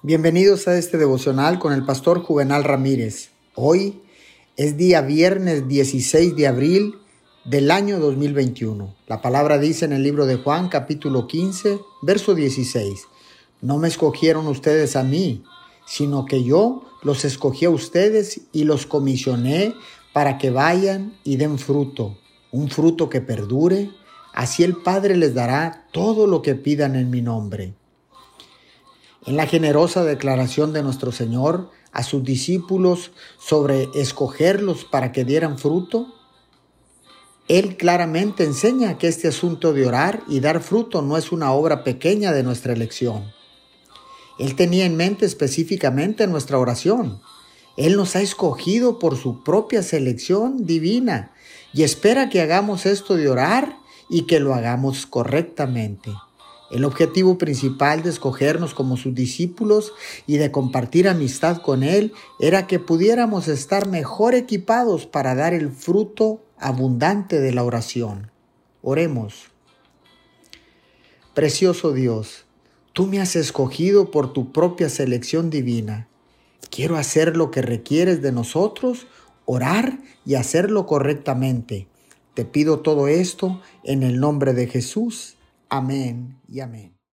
Bienvenidos a este devocional con el pastor Juvenal Ramírez. Hoy es día viernes 16 de abril del año 2021. La palabra dice en el libro de Juan capítulo 15, verso 16, No me escogieron ustedes a mí, sino que yo los escogí a ustedes y los comisioné para que vayan y den fruto, un fruto que perdure. Así el Padre les dará todo lo que pidan en mi nombre. En la generosa declaración de nuestro Señor a sus discípulos sobre escogerlos para que dieran fruto, Él claramente enseña que este asunto de orar y dar fruto no es una obra pequeña de nuestra elección. Él tenía en mente específicamente nuestra oración. Él nos ha escogido por su propia selección divina y espera que hagamos esto de orar y que lo hagamos correctamente. El objetivo principal de escogernos como sus discípulos y de compartir amistad con Él era que pudiéramos estar mejor equipados para dar el fruto abundante de la oración. Oremos. Precioso Dios, tú me has escogido por tu propia selección divina. Quiero hacer lo que requieres de nosotros, orar y hacerlo correctamente. Te pido todo esto en el nombre de Jesús. Amén y amén.